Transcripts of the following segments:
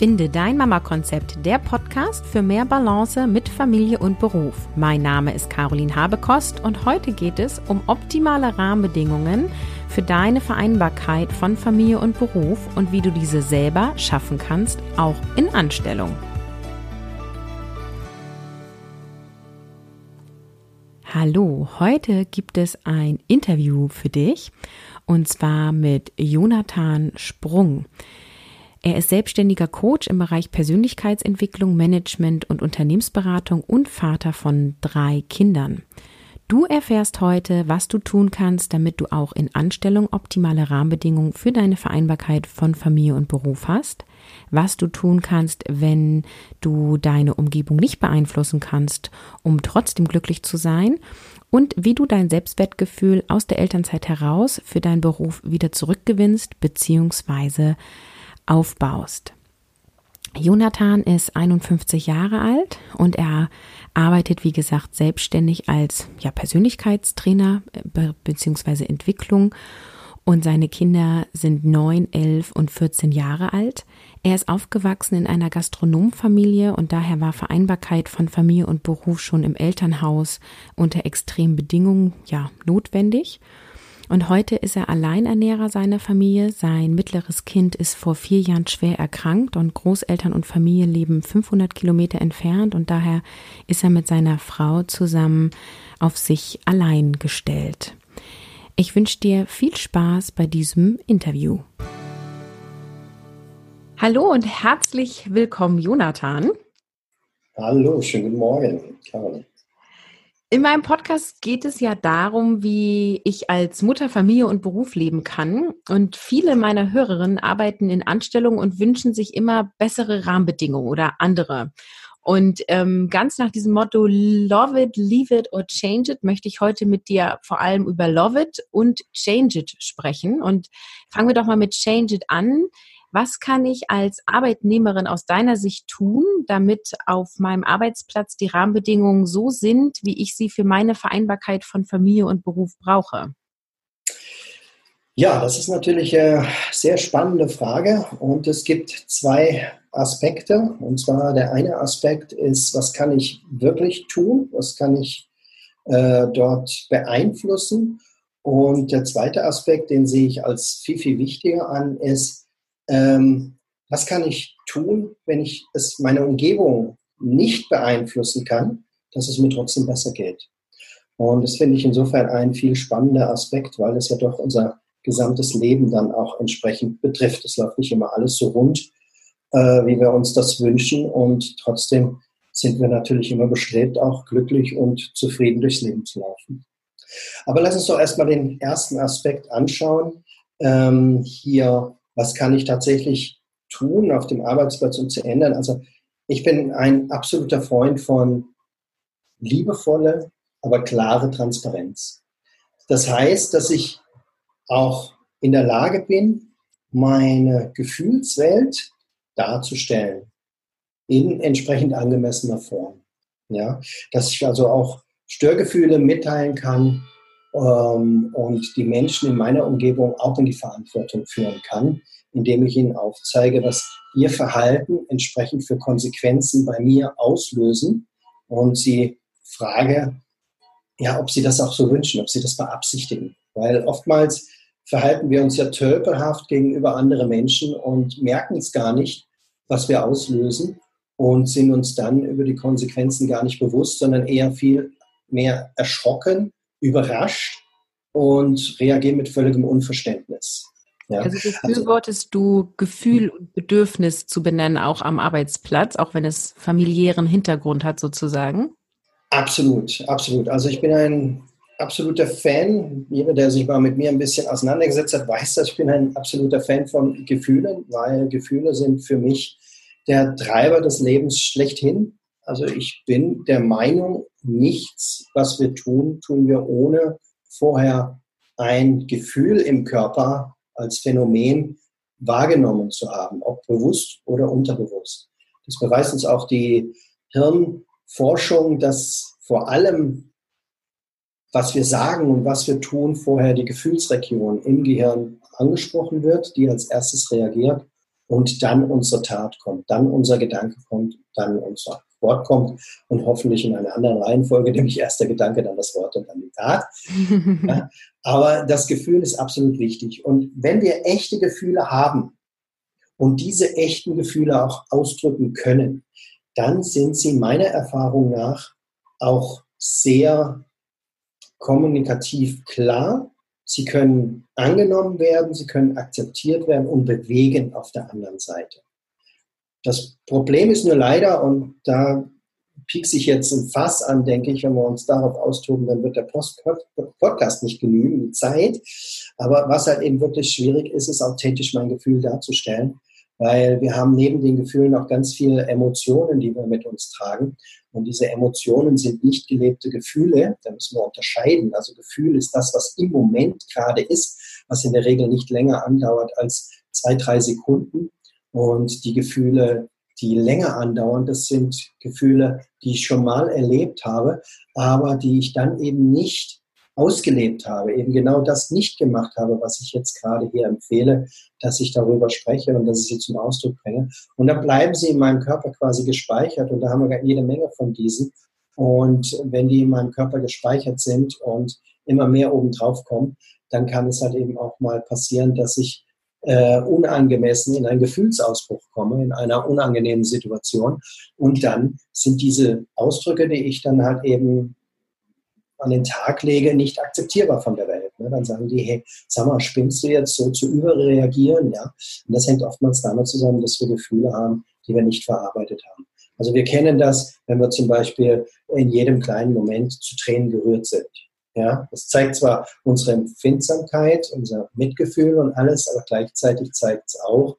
Finde dein Mama-Konzept, der Podcast für mehr Balance mit Familie und Beruf. Mein Name ist Caroline Habekost und heute geht es um optimale Rahmenbedingungen für deine Vereinbarkeit von Familie und Beruf und wie du diese selber schaffen kannst, auch in Anstellung. Hallo, heute gibt es ein Interview für dich und zwar mit Jonathan Sprung. Er ist selbstständiger Coach im Bereich Persönlichkeitsentwicklung, Management und Unternehmensberatung und Vater von drei Kindern. Du erfährst heute, was du tun kannst, damit du auch in Anstellung optimale Rahmenbedingungen für deine Vereinbarkeit von Familie und Beruf hast, was du tun kannst, wenn du deine Umgebung nicht beeinflussen kannst, um trotzdem glücklich zu sein und wie du dein Selbstwertgefühl aus der Elternzeit heraus für deinen Beruf wieder zurückgewinnst bzw aufbaust. Jonathan ist 51 Jahre alt und er arbeitet, wie gesagt, selbstständig als ja, Persönlichkeitstrainer äh, bzw. Entwicklung und seine Kinder sind 9, 11 und 14 Jahre alt. Er ist aufgewachsen in einer Gastronomfamilie und daher war Vereinbarkeit von Familie und Beruf schon im Elternhaus unter extremen Bedingungen ja notwendig. Und heute ist er Alleinernährer seiner Familie. Sein mittleres Kind ist vor vier Jahren schwer erkrankt und Großeltern und Familie leben 500 Kilometer entfernt und daher ist er mit seiner Frau zusammen auf sich allein gestellt. Ich wünsche dir viel Spaß bei diesem Interview. Hallo und herzlich willkommen, Jonathan. Hallo, schönen guten Morgen, Caroline. In meinem Podcast geht es ja darum, wie ich als Mutter, Familie und Beruf leben kann. Und viele meiner Hörerinnen arbeiten in Anstellung und wünschen sich immer bessere Rahmenbedingungen oder andere. Und ähm, ganz nach diesem Motto Love it, leave it or change it möchte ich heute mit dir vor allem über Love it und Change it sprechen. Und fangen wir doch mal mit Change it an. Was kann ich als Arbeitnehmerin aus deiner Sicht tun, damit auf meinem Arbeitsplatz die Rahmenbedingungen so sind, wie ich sie für meine Vereinbarkeit von Familie und Beruf brauche? Ja, das ist natürlich eine sehr spannende Frage und es gibt zwei Aspekte. Und zwar der eine Aspekt ist, was kann ich wirklich tun? Was kann ich äh, dort beeinflussen? Und der zweite Aspekt, den sehe ich als viel, viel wichtiger an, ist, ähm, was kann ich tun, wenn ich es meine Umgebung nicht beeinflussen kann, dass es mir trotzdem besser geht. Und das finde ich insofern ein viel spannender Aspekt, weil es ja doch unser gesamtes Leben dann auch entsprechend betrifft. Es läuft nicht immer alles so rund, äh, wie wir uns das wünschen. Und trotzdem sind wir natürlich immer bestrebt, auch glücklich und zufrieden durchs Leben zu laufen. Aber lass uns doch erstmal den ersten Aspekt anschauen. Ähm, hier was kann ich tatsächlich tun auf dem Arbeitsplatz, um zu ändern. Also ich bin ein absoluter Freund von liebevolle, aber klare Transparenz. Das heißt, dass ich auch in der Lage bin, meine Gefühlswelt darzustellen in entsprechend angemessener Form. Ja, dass ich also auch Störgefühle mitteilen kann, ähm, und die Menschen in meiner Umgebung auch in die Verantwortung führen kann, indem ich ihnen aufzeige, was ihr Verhalten entsprechend für Konsequenzen bei mir auslösen und sie frage, ja, ob sie das auch so wünschen, ob sie das beabsichtigen. Weil oftmals verhalten wir uns ja tölpelhaft gegenüber anderen Menschen und merken es gar nicht, was wir auslösen und sind uns dann über die Konsequenzen gar nicht bewusst, sondern eher viel mehr erschrocken überrascht und reagieren mit völligem Unverständnis. Ja. Also befürwortest du Gefühl und Bedürfnis zu benennen, auch am Arbeitsplatz, auch wenn es familiären Hintergrund hat sozusagen? Absolut, absolut. Also ich bin ein absoluter Fan. Jeder, der sich mal mit mir ein bisschen auseinandergesetzt hat, weiß, dass ich bin ein absoluter Fan von Gefühlen, weil Gefühle sind für mich der Treiber des Lebens schlechthin. Also ich bin der Meinung, nichts, was wir tun, tun wir ohne vorher ein Gefühl im Körper als Phänomen wahrgenommen zu haben, ob bewusst oder unterbewusst. Das beweist uns auch die Hirnforschung, dass vor allem, was wir sagen und was wir tun, vorher die Gefühlsregion im Gehirn angesprochen wird, die als erstes reagiert und dann unsere Tat kommt, dann unser Gedanke kommt, dann unser Wort kommt und hoffentlich in einer anderen Reihenfolge, nämlich erst der Gedanke, dann das Wort und dann die Tat. ja, aber das Gefühl ist absolut wichtig. Und wenn wir echte Gefühle haben und diese echten Gefühle auch ausdrücken können, dann sind sie meiner Erfahrung nach auch sehr kommunikativ klar. Sie können angenommen werden, sie können akzeptiert werden und bewegen auf der anderen Seite. Das Problem ist nur leider, und da piekse ich jetzt ein Fass an, denke ich, wenn wir uns darauf austoben, dann wird der Post Podcast nicht genügen, die Zeit. Aber was halt eben wirklich schwierig ist, ist authentisch mein Gefühl darzustellen, weil wir haben neben den Gefühlen auch ganz viele Emotionen, die wir mit uns tragen. Und diese Emotionen sind nicht gelebte Gefühle, da müssen wir unterscheiden. Also Gefühl ist das, was im Moment gerade ist, was in der Regel nicht länger andauert als zwei, drei Sekunden. Und die Gefühle, die länger andauern, das sind Gefühle, die ich schon mal erlebt habe, aber die ich dann eben nicht ausgelebt habe, eben genau das nicht gemacht habe, was ich jetzt gerade hier empfehle, dass ich darüber spreche und dass ich sie zum Ausdruck bringe. Und dann bleiben sie in meinem Körper quasi gespeichert und da haben wir jede Menge von diesen. Und wenn die in meinem Körper gespeichert sind und immer mehr obendrauf kommen, dann kann es halt eben auch mal passieren, dass ich äh, unangemessen in einen Gefühlsausbruch komme, in einer unangenehmen Situation. Und dann sind diese Ausdrücke, die ich dann halt eben an den Tag lege, nicht akzeptierbar von der Welt. Ne? Dann sagen die, hey, sag mal, spinnst du jetzt so zu überreagieren? Ja? Und das hängt oftmals damit zusammen, dass wir Gefühle haben, die wir nicht verarbeitet haben. Also wir kennen das, wenn wir zum Beispiel in jedem kleinen Moment zu Tränen gerührt sind. Ja, das zeigt zwar unsere Empfindsamkeit, unser Mitgefühl und alles, aber gleichzeitig zeigt es auch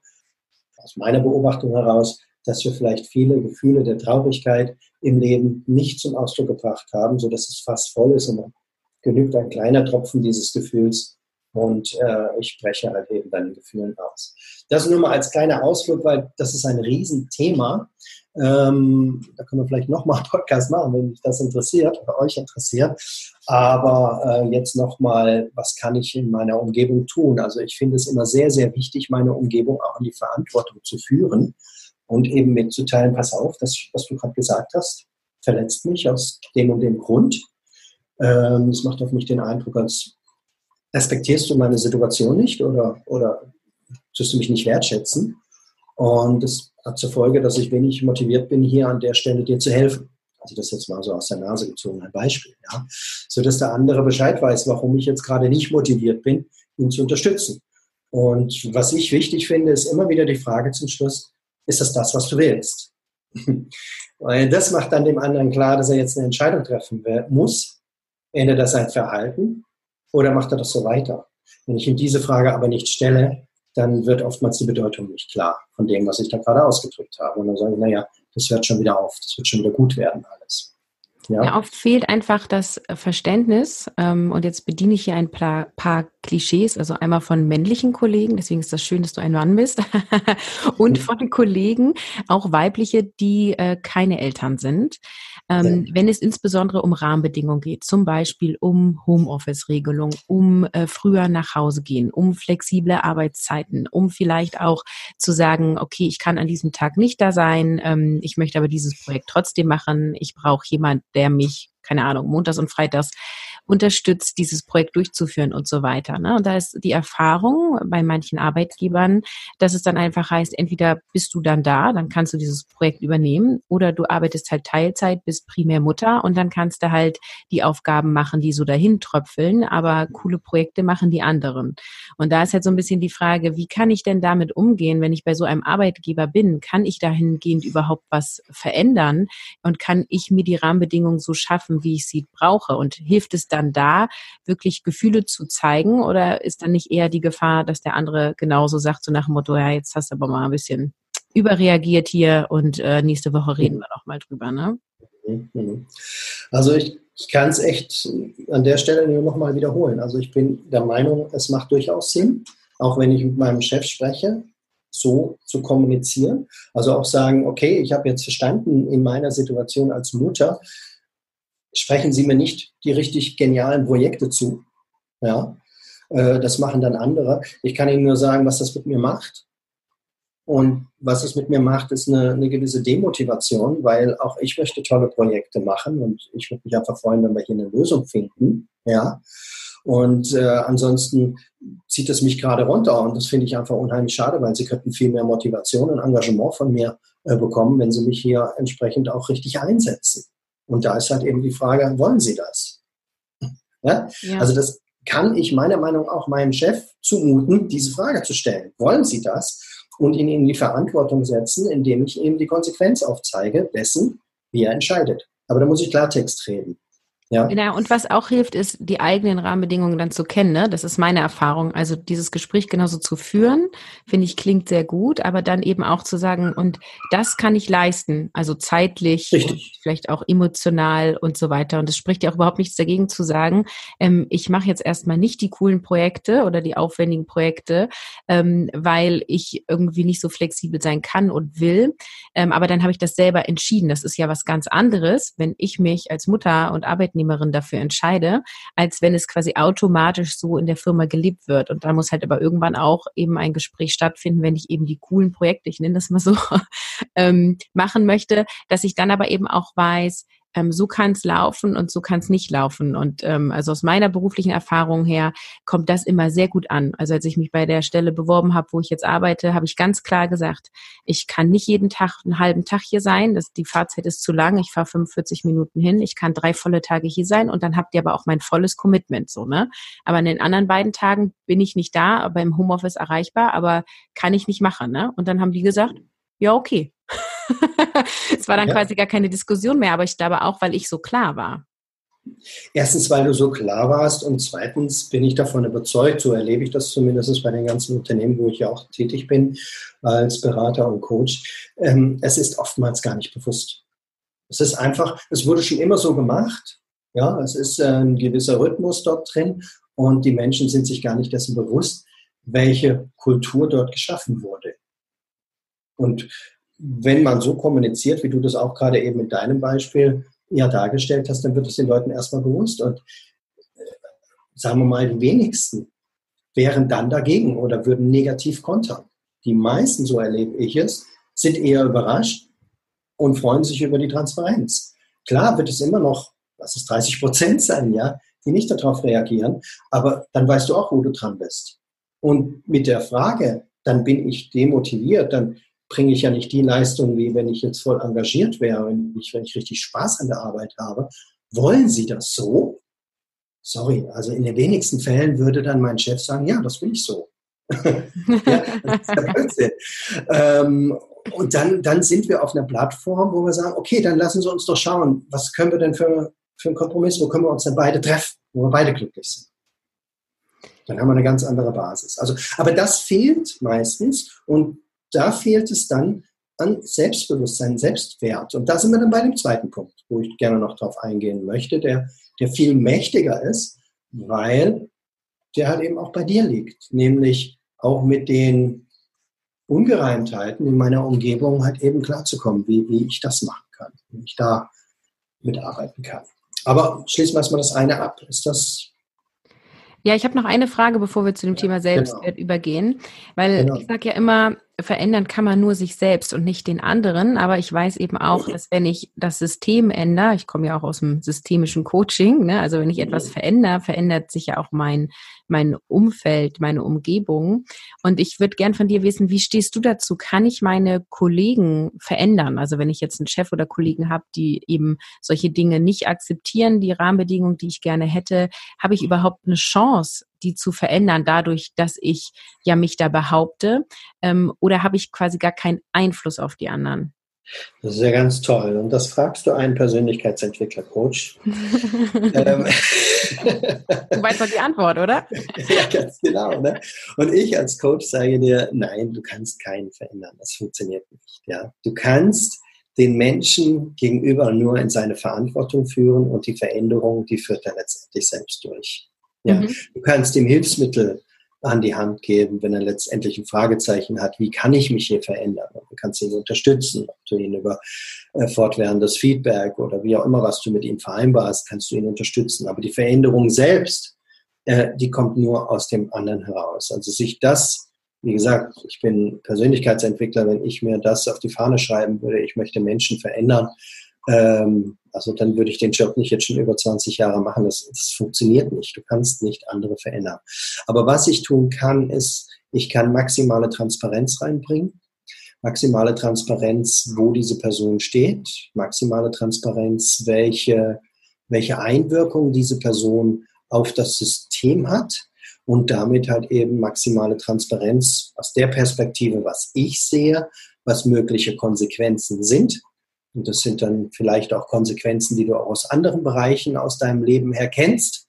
aus meiner Beobachtung heraus, dass wir vielleicht viele Gefühle der Traurigkeit im Leben nicht zum Ausdruck gebracht haben, so dass es fast voll ist und dann genügt ein kleiner Tropfen dieses Gefühls und äh, ich spreche halt eben deine Gefühlen aus. Das nur mal als kleiner Ausflug, weil das ist ein Riesenthema. Ähm, da können wir vielleicht nochmal einen Podcast machen, wenn mich das interessiert oder euch interessiert. Aber äh, jetzt nochmal, was kann ich in meiner Umgebung tun? Also ich finde es immer sehr, sehr wichtig, meine Umgebung auch in die Verantwortung zu führen und eben mitzuteilen, pass auf, das, was du gerade gesagt hast, verletzt mich aus dem und dem Grund. Ähm, es macht auf mich den Eindruck, als respektierst du meine Situation nicht oder, oder tust du mich nicht wertschätzen. Und das hat zur Folge, dass ich wenig motiviert bin, hier an der Stelle dir zu helfen. Also das jetzt mal so aus der Nase gezogen, ein Beispiel, ja. So dass der andere Bescheid weiß, warum ich jetzt gerade nicht motiviert bin, ihn zu unterstützen. Und was ich wichtig finde, ist immer wieder die Frage zum Schluss, ist das das, was du willst? Weil das macht dann dem anderen klar, dass er jetzt eine Entscheidung treffen muss. Ändert er sein Verhalten oder macht er das so weiter? Wenn ich ihm diese Frage aber nicht stelle, dann wird oftmals die Bedeutung nicht klar von dem, was ich da gerade ausgedrückt habe. Und dann sage ich, naja, das hört schon wieder auf, das wird schon wieder gut werden alles. Ja. ja oft fehlt einfach das Verständnis. Ähm, und jetzt bediene ich hier ein paar, paar, Klischees, also einmal von männlichen Kollegen, deswegen ist das schön, dass du ein Mann bist, und von Kollegen, auch weibliche, die äh, keine Eltern sind ähm, wenn es insbesondere um Rahmenbedingungen geht, zum Beispiel um Homeoffice-Regelung, um äh, früher nach Hause gehen, um flexible Arbeitszeiten, um vielleicht auch zu sagen, okay, ich kann an diesem Tag nicht da sein, ähm, ich möchte aber dieses Projekt trotzdem machen, ich brauche jemand, der mich keine Ahnung, montags und freitags unterstützt, dieses Projekt durchzuführen und so weiter. Ne? Und da ist die Erfahrung bei manchen Arbeitgebern, dass es dann einfach heißt, entweder bist du dann da, dann kannst du dieses Projekt übernehmen, oder du arbeitest halt Teilzeit, bist primär Mutter und dann kannst du halt die Aufgaben machen, die so dahin tröpfeln, aber coole Projekte machen die anderen. Und da ist halt so ein bisschen die Frage, wie kann ich denn damit umgehen, wenn ich bei so einem Arbeitgeber bin? Kann ich dahingehend überhaupt was verändern? Und kann ich mir die Rahmenbedingungen so schaffen, wie ich sie brauche? Und hilft es dann da, wirklich Gefühle zu zeigen? Oder ist dann nicht eher die Gefahr, dass der andere genauso sagt, so nach dem Motto, ja, jetzt hast du aber mal ein bisschen überreagiert hier und äh, nächste Woche reden wir noch mal drüber, ne? Mhm. Also ich, ich kann es echt an der Stelle nur noch mal wiederholen. Also ich bin der Meinung, es macht durchaus Sinn, auch wenn ich mit meinem Chef spreche, so zu kommunizieren. Also auch sagen, okay, ich habe jetzt verstanden in meiner Situation als Mutter, sprechen Sie mir nicht die richtig genialen Projekte zu. Ja, äh, das machen dann andere. Ich kann Ihnen nur sagen, was das mit mir macht. Und was es mit mir macht, ist eine, eine, gewisse Demotivation, weil auch ich möchte tolle Projekte machen und ich würde mich einfach freuen, wenn wir hier eine Lösung finden. Ja. Und äh, ansonsten zieht es mich gerade runter und das finde ich einfach unheimlich schade, weil sie könnten viel mehr Motivation und Engagement von mir äh, bekommen, wenn sie mich hier entsprechend auch richtig einsetzen. Und da ist halt eben die Frage, wollen sie das? Ja? ja. Also das kann ich meiner Meinung nach auch meinem Chef zumuten, diese Frage zu stellen. Wollen sie das? Und ihn in die Verantwortung setzen, indem ich ihm die Konsequenz aufzeige dessen, wie er entscheidet. Aber da muss ich Klartext reden. Ja. Genau, und was auch hilft, ist, die eigenen Rahmenbedingungen dann zu kennen. Ne? Das ist meine Erfahrung. Also dieses Gespräch genauso zu führen, finde ich, klingt sehr gut, aber dann eben auch zu sagen, und das kann ich leisten, also zeitlich, vielleicht auch emotional und so weiter. Und es spricht ja auch überhaupt nichts dagegen zu sagen, ähm, ich mache jetzt erstmal nicht die coolen Projekte oder die aufwendigen Projekte, ähm, weil ich irgendwie nicht so flexibel sein kann und will. Ähm, aber dann habe ich das selber entschieden. Das ist ja was ganz anderes, wenn ich mich als Mutter und Arbeitnehmer Arbeitnehmerin dafür entscheide, als wenn es quasi automatisch so in der Firma gelebt wird. Und da muss halt aber irgendwann auch eben ein Gespräch stattfinden, wenn ich eben die coolen Projekte, ich nenne das mal so, ähm, machen möchte, dass ich dann aber eben auch weiß, ähm, so kann es laufen und so kann es nicht laufen. Und ähm, also aus meiner beruflichen Erfahrung her kommt das immer sehr gut an. Also als ich mich bei der Stelle beworben habe, wo ich jetzt arbeite, habe ich ganz klar gesagt, ich kann nicht jeden Tag einen halben Tag hier sein. Das, die Fahrzeit ist zu lang. Ich fahre 45 Minuten hin. Ich kann drei volle Tage hier sein und dann habt ihr aber auch mein volles Commitment so, ne? Aber in den anderen beiden Tagen bin ich nicht da, aber im Homeoffice erreichbar, aber kann ich nicht machen, ne? Und dann haben die gesagt, ja, okay. Es war dann ja. quasi gar keine Diskussion mehr, aber ich glaube auch, weil ich so klar war. Erstens, weil du so klar warst und zweitens bin ich davon überzeugt, so erlebe ich das zumindest bei den ganzen Unternehmen, wo ich ja auch tätig bin als Berater und Coach. Ähm, es ist oftmals gar nicht bewusst. Es ist einfach, es wurde schon immer so gemacht. Ja, es ist ein gewisser Rhythmus dort drin und die Menschen sind sich gar nicht dessen bewusst, welche Kultur dort geschaffen wurde. Und wenn man so kommuniziert, wie du das auch gerade eben in deinem Beispiel ja dargestellt hast, dann wird es den Leuten erstmal bewusst. Und äh, sagen wir mal, die wenigsten wären dann dagegen oder würden negativ kontern. Die meisten, so erlebe ich es, sind eher überrascht und freuen sich über die Transparenz. Klar wird es immer noch, was ist 30 Prozent sein, ja, die nicht darauf reagieren, aber dann weißt du auch, wo du dran bist. Und mit der Frage, dann bin ich demotiviert, dann bringe ich ja nicht die Leistung, wie wenn ich jetzt voll engagiert wäre, wenn ich, wenn ich richtig Spaß an der Arbeit habe. Wollen Sie das so? Sorry, also in den wenigsten Fällen würde dann mein Chef sagen, ja, das will ich so. ja, das ist. Ähm, und dann, dann sind wir auf einer Plattform, wo wir sagen, okay, dann lassen Sie uns doch schauen, was können wir denn für, für einen Kompromiss, wo können wir uns denn beide treffen, wo wir beide glücklich sind. Dann haben wir eine ganz andere Basis. Also, aber das fehlt meistens und da fehlt es dann an Selbstbewusstsein, Selbstwert. Und da sind wir dann bei dem zweiten Punkt, wo ich gerne noch drauf eingehen möchte, der, der viel mächtiger ist, weil der halt eben auch bei dir liegt, nämlich auch mit den Ungereimtheiten in meiner Umgebung halt eben klarzukommen, wie, wie ich das machen kann, wie ich da mitarbeiten kann. Aber schließen wir erstmal das eine ab. Ist das ja, ich habe noch eine Frage, bevor wir zu dem ja, Thema Selbstwert genau. übergehen, weil genau. ich sage ja immer, verändern kann man nur sich selbst und nicht den anderen. Aber ich weiß eben auch, dass wenn ich das System ändere, ich komme ja auch aus dem systemischen Coaching, ne? also wenn ich etwas verändere, verändert sich ja auch mein, mein Umfeld, meine Umgebung. Und ich würde gern von dir wissen, wie stehst du dazu? Kann ich meine Kollegen verändern? Also wenn ich jetzt einen Chef oder Kollegen habe, die eben solche Dinge nicht akzeptieren, die Rahmenbedingungen, die ich gerne hätte, habe ich überhaupt eine Chance, die zu verändern, dadurch, dass ich ja mich da behaupte? Ähm, oder habe ich quasi gar keinen Einfluss auf die anderen? Das ist ja ganz toll. Und das fragst du einen Persönlichkeitsentwickler-Coach. ähm. Du weißt doch die Antwort, oder? ja, ganz genau. Ne? Und ich als Coach sage dir, nein, du kannst keinen verändern. Das funktioniert nicht. Ja? Du kannst den Menschen gegenüber nur in seine Verantwortung führen und die Veränderung, die führt er letztendlich selbst durch. Ja, mhm. Du kannst ihm Hilfsmittel an die Hand geben, wenn er letztendlich ein Fragezeichen hat, wie kann ich mich hier verändern? du kannst ihn unterstützen, ob du ihn über äh, fortwährendes Feedback oder wie auch immer, was du mit ihm vereinbarst, kannst du ihn unterstützen. Aber die Veränderung selbst, äh, die kommt nur aus dem anderen heraus. Also sich das wie gesagt, ich bin Persönlichkeitsentwickler, wenn ich mir das auf die Fahne schreiben würde, ich möchte Menschen verändern, ähm, also dann würde ich den Job nicht jetzt schon über 20 Jahre machen. Das, das funktioniert nicht. Du kannst nicht andere verändern. Aber was ich tun kann, ist, ich kann maximale Transparenz reinbringen. Maximale Transparenz, wo diese Person steht. Maximale Transparenz, welche, welche Einwirkung diese Person auf das System hat. Und damit halt eben maximale Transparenz aus der Perspektive, was ich sehe, was mögliche Konsequenzen sind und das sind dann vielleicht auch Konsequenzen, die du auch aus anderen Bereichen aus deinem Leben her kennst.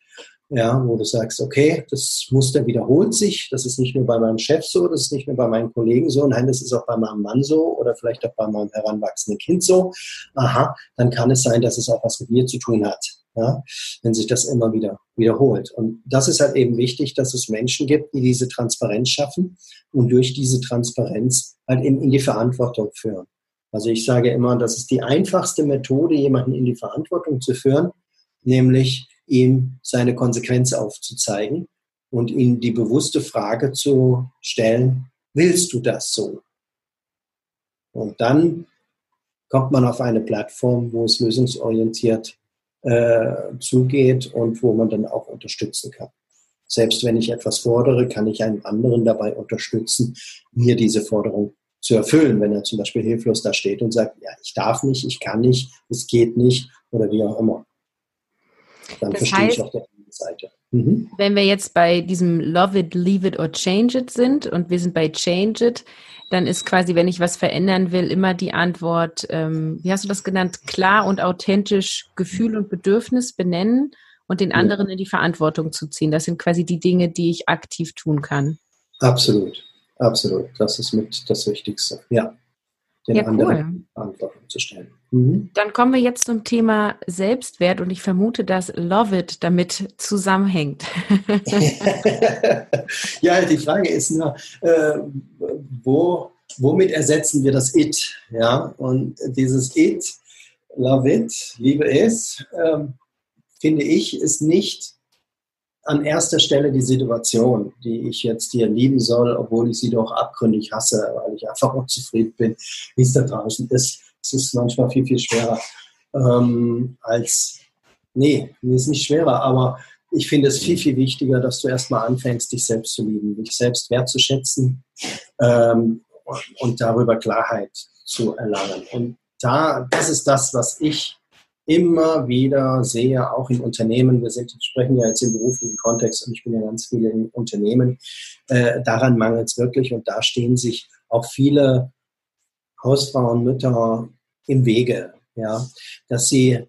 Ja, wo du sagst, okay, das Muster wiederholt sich. Das ist nicht nur bei meinem Chef so, das ist nicht nur bei meinen Kollegen so, nein, das ist auch bei meinem Mann so oder vielleicht auch bei meinem heranwachsenden Kind so. Aha, dann kann es sein, dass es auch was mit mir zu tun hat. Ja, wenn sich das immer wieder wiederholt. Und das ist halt eben wichtig, dass es Menschen gibt, die diese Transparenz schaffen und durch diese Transparenz halt eben in die Verantwortung führen. Also ich sage immer, das ist die einfachste Methode, jemanden in die Verantwortung zu führen, nämlich ihm seine Konsequenz aufzuzeigen und ihm die bewusste Frage zu stellen, willst du das so? Und dann kommt man auf eine Plattform, wo es lösungsorientiert äh, zugeht und wo man dann auch unterstützen kann. Selbst wenn ich etwas fordere, kann ich einen anderen dabei unterstützen, mir diese Forderung zu erfüllen, wenn er zum Beispiel hilflos da steht und sagt, ja, ich darf nicht, ich kann nicht, es geht nicht oder wie auch immer. Dann das verstehe heißt, ich auch der Seite. Mhm. Wenn wir jetzt bei diesem Love it, leave it or change it sind und wir sind bei change it, dann ist quasi, wenn ich was verändern will, immer die Antwort, ähm, wie hast du das genannt, klar und authentisch Gefühl und Bedürfnis benennen und den anderen in die Verantwortung zu ziehen. Das sind quasi die Dinge, die ich aktiv tun kann. Absolut. Absolut, das ist mit das Wichtigste. Ja, den ja, anderen cool. Antworten zu stellen. Mhm. Dann kommen wir jetzt zum Thema Selbstwert und ich vermute, dass Love It damit zusammenhängt. ja, die Frage ist nur, äh, wo, womit ersetzen wir das It? Ja, und dieses It, Love It, Liebe es, äh, finde ich, ist nicht an erster Stelle die Situation, die ich jetzt hier lieben soll, obwohl ich sie doch abgründig hasse, weil ich einfach unzufrieden bin, wie es da draußen ist. Es ist manchmal viel, viel schwerer ähm, als, nee, mir ist nicht schwerer, aber ich finde es viel, viel wichtiger, dass du erstmal anfängst, dich selbst zu lieben, dich selbst wertzuschätzen ähm, und darüber Klarheit zu erlangen. Und da, das ist das, was ich immer wieder sehe, auch in Unternehmen, wir sind, sprechen ja jetzt im beruflichen Kontext und ich bin ja ganz viel in Unternehmen, äh, daran mangelt es wirklich und da stehen sich auch viele Hausfrauen, Mütter im Wege, ja, dass sie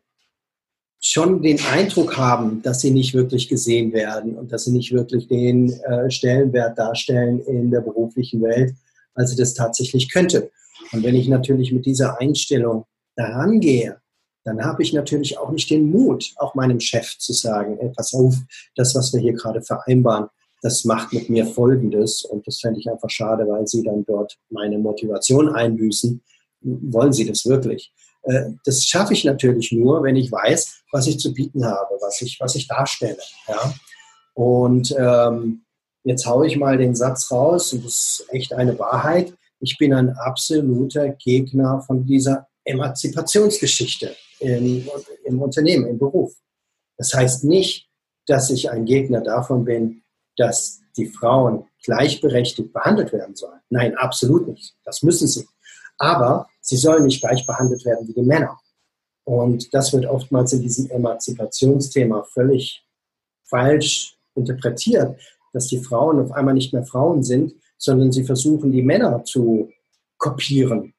schon den Eindruck haben, dass sie nicht wirklich gesehen werden und dass sie nicht wirklich den äh, Stellenwert darstellen in der beruflichen Welt, als sie das tatsächlich könnte. Und wenn ich natürlich mit dieser Einstellung daran gehe, dann habe ich natürlich auch nicht den Mut, auch meinem Chef zu sagen, ey, pass auf, das, was wir hier gerade vereinbaren, das macht mit mir Folgendes und das fände ich einfach schade, weil sie dann dort meine Motivation einbüßen. Wollen sie das wirklich? Äh, das schaffe ich natürlich nur, wenn ich weiß, was ich zu bieten habe, was ich, was ich darstelle. Ja? Und ähm, jetzt haue ich mal den Satz raus, und das ist echt eine Wahrheit. Ich bin ein absoluter Gegner von dieser Emanzipationsgeschichte im, im Unternehmen, im Beruf. Das heißt nicht, dass ich ein Gegner davon bin, dass die Frauen gleichberechtigt behandelt werden sollen. Nein, absolut nicht. Das müssen sie. Aber sie sollen nicht gleich behandelt werden wie die Männer. Und das wird oftmals in diesem Emanzipationsthema völlig falsch interpretiert, dass die Frauen auf einmal nicht mehr Frauen sind, sondern sie versuchen, die Männer zu kopieren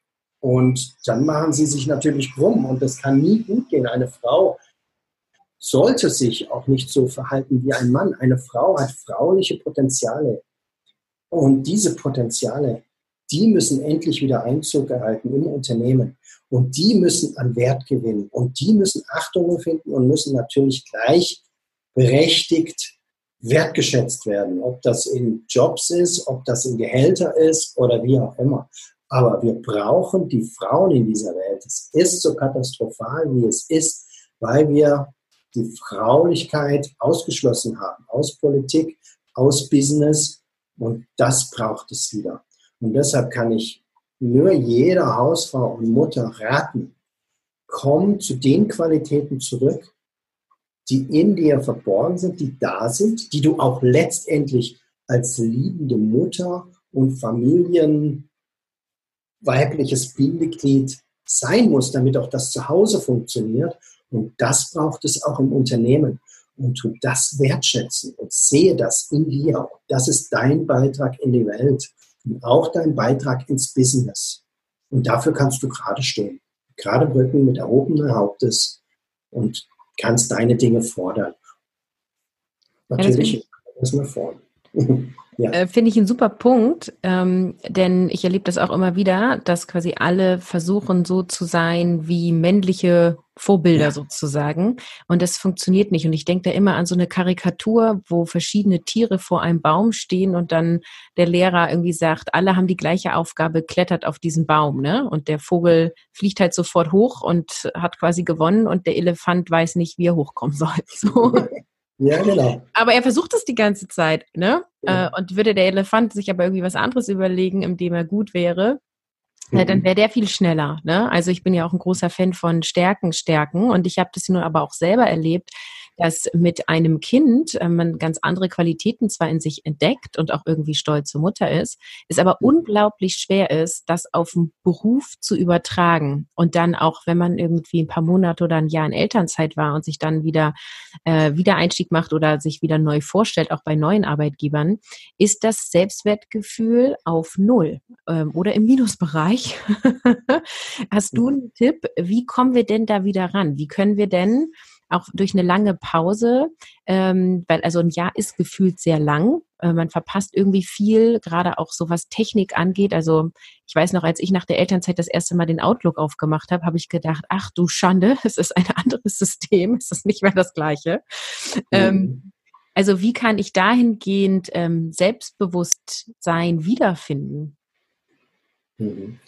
und dann machen sie sich natürlich krumm und das kann nie gut gehen. Eine Frau sollte sich auch nicht so verhalten wie ein Mann. Eine Frau hat frauliche Potenziale. Und diese Potenziale, die müssen endlich wieder Einzug erhalten im Unternehmen. Und die müssen an Wert gewinnen. Und die müssen Achtung finden und müssen natürlich gleich berechtigt wertgeschätzt werden. Ob das in Jobs ist, ob das in Gehälter ist oder wie auch immer. Aber wir brauchen die Frauen in dieser Welt. Es ist so katastrophal, wie es ist, weil wir die Fraulichkeit ausgeschlossen haben aus Politik, aus Business Und das braucht es wieder. Und deshalb kann ich nur jeder Hausfrau und Mutter raten, komm zu den Qualitäten zurück, die in dir verborgen sind, die da sind, die du auch letztendlich als liebende Mutter und Familien weibliches Bindeglied sein muss, damit auch das Zuhause funktioniert. Und das braucht es auch im Unternehmen. Und tu das wertschätzen und sehe das in dir. Das ist dein Beitrag in die Welt und auch dein Beitrag ins Business. Und dafür kannst du gerade stehen. Gerade Brücken mit erhobenen Hauptes und kannst deine Dinge fordern. Natürlich ja, wir fordern. Ja. Äh, Finde ich ein super Punkt, ähm, denn ich erlebe das auch immer wieder, dass quasi alle versuchen, so zu sein wie männliche Vorbilder ja. sozusagen. Und das funktioniert nicht. Und ich denke da immer an so eine Karikatur, wo verschiedene Tiere vor einem Baum stehen und dann der Lehrer irgendwie sagt, alle haben die gleiche Aufgabe, klettert auf diesen Baum, ne? Und der Vogel fliegt halt sofort hoch und hat quasi gewonnen und der Elefant weiß nicht, wie er hochkommen soll. So. Ja, genau. Aber er versucht es die ganze Zeit, ne? Ja. Äh, und würde der Elefant sich aber irgendwie was anderes überlegen, in dem er gut wäre, mhm. dann wäre der viel schneller. Ne? Also ich bin ja auch ein großer Fan von Stärken, Stärken und ich habe das nun aber auch selber erlebt, dass mit einem Kind äh, man ganz andere Qualitäten zwar in sich entdeckt und auch irgendwie stolze Mutter ist, es aber mhm. unglaublich schwer ist, das auf den Beruf zu übertragen. Und dann auch, wenn man irgendwie ein paar Monate oder ein Jahr in Elternzeit war und sich dann wieder äh, Wiedereinstieg macht oder sich wieder neu vorstellt, auch bei neuen Arbeitgebern, ist das Selbstwertgefühl auf Null ähm, oder im Minusbereich. Hast du mhm. einen Tipp? Wie kommen wir denn da wieder ran? Wie können wir denn auch durch eine lange Pause, ähm, weil also ein Jahr ist gefühlt sehr lang. Äh, man verpasst irgendwie viel, gerade auch so was Technik angeht. Also ich weiß noch, als ich nach der Elternzeit das erste Mal den Outlook aufgemacht habe, habe ich gedacht, ach du Schande, es ist ein anderes System, es ist nicht mehr das gleiche. Mhm. Ähm, also wie kann ich dahingehend ähm, Selbstbewusstsein wiederfinden? Mhm.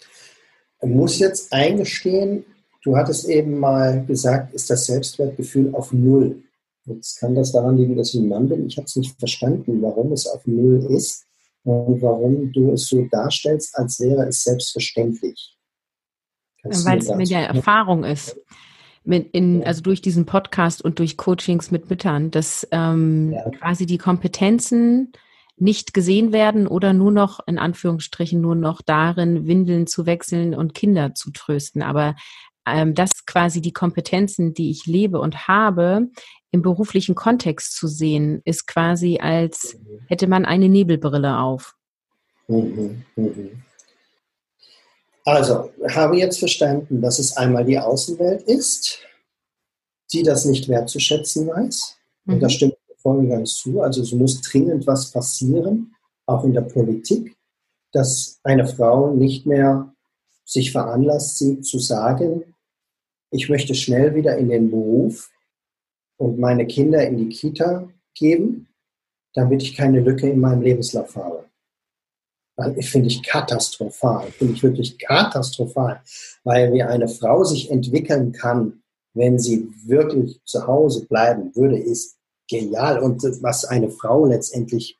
Man muss jetzt eingestehen, Du hattest eben mal gesagt, ist das Selbstwertgefühl auf Null. Jetzt kann das daran liegen, dass ich ein Mann bin. Ich habe es nicht verstanden, warum es auf Null ist und warum du es so darstellst, als wäre es selbstverständlich. Weil es mit der Erfahrung ist. Mit in, also durch diesen Podcast und durch Coachings mit Müttern, dass ähm, ja. quasi die Kompetenzen nicht gesehen werden oder nur noch, in Anführungsstrichen, nur noch darin, Windeln zu wechseln und Kinder zu trösten. Aber ähm, das quasi die Kompetenzen, die ich lebe und habe, im beruflichen Kontext zu sehen, ist quasi als hätte man eine Nebelbrille auf. Mhm, mhm. Also, habe jetzt verstanden, dass es einmal die Außenwelt ist, die das nicht wertzuschätzen weiß. Und mhm. das stimmt voll und ganz zu. Also es muss dringend was passieren, auch in der Politik, dass eine Frau nicht mehr sich veranlasst sieht zu sagen, ich möchte schnell wieder in den Beruf und meine Kinder in die Kita geben, damit ich keine Lücke in meinem Lebenslauf habe. Ich finde ich katastrophal, finde ich wirklich katastrophal, weil wie eine Frau sich entwickeln kann, wenn sie wirklich zu Hause bleiben würde, ist genial. Und was eine Frau letztendlich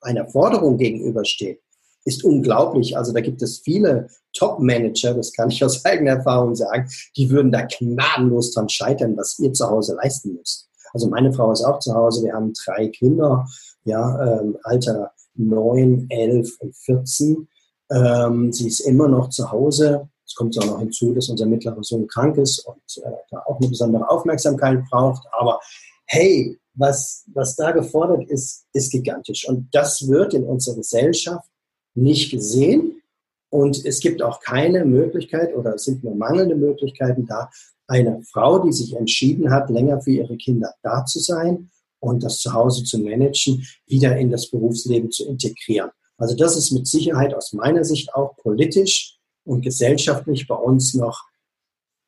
einer Forderung gegenübersteht, ist unglaublich. Also da gibt es viele Top-Manager, das kann ich aus eigener Erfahrung sagen, die würden da gnadenlos dran scheitern, was ihr zu Hause leisten müsst. Also meine Frau ist auch zu Hause, wir haben drei Kinder, ja, ähm, Alter neun, elf und 14. Ähm, sie ist immer noch zu Hause. Es kommt auch noch hinzu, dass unser mittlerer Sohn krank ist und äh, da auch eine besondere Aufmerksamkeit braucht. Aber hey, was, was da gefordert ist, ist gigantisch. Und das wird in unserer Gesellschaft nicht gesehen. Und es gibt auch keine Möglichkeit oder es sind nur mangelnde Möglichkeiten da, eine Frau, die sich entschieden hat, länger für ihre Kinder da zu sein und das Zuhause zu managen, wieder in das Berufsleben zu integrieren. Also das ist mit Sicherheit aus meiner Sicht auch politisch und gesellschaftlich bei uns noch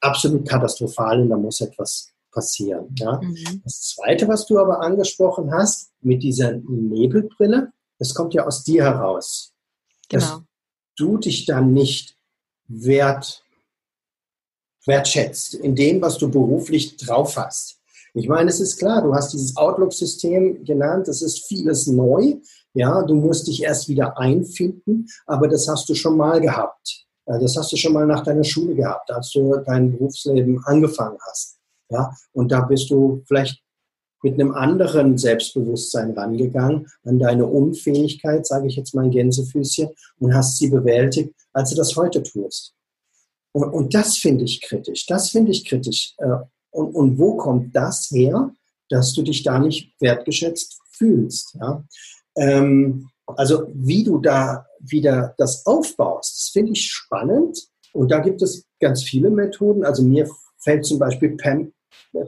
absolut katastrophal und da muss etwas passieren. Ja. Mhm. Das Zweite, was du aber angesprochen hast, mit dieser Nebelbrille, das kommt ja aus dir heraus. Genau. Dass du dich dann nicht wert, wertschätzt in dem, was du beruflich drauf hast. Ich meine, es ist klar, du hast dieses Outlook-System genannt, das ist vieles neu. Ja, du musst dich erst wieder einfinden, aber das hast du schon mal gehabt. Das hast du schon mal nach deiner Schule gehabt, als du dein Berufsleben angefangen hast. Ja, und da bist du vielleicht mit einem anderen Selbstbewusstsein rangegangen an deine Unfähigkeit, sage ich jetzt mal in Gänsefüßchen, und hast sie bewältigt, als du das heute tust. Und, und das finde ich kritisch. Das finde ich kritisch. Äh, und, und wo kommt das her, dass du dich da nicht wertgeschätzt fühlst? Ja? Ähm, also wie du da wieder das aufbaust, das finde ich spannend. Und da gibt es ganz viele Methoden. Also mir fällt zum Beispiel Pam,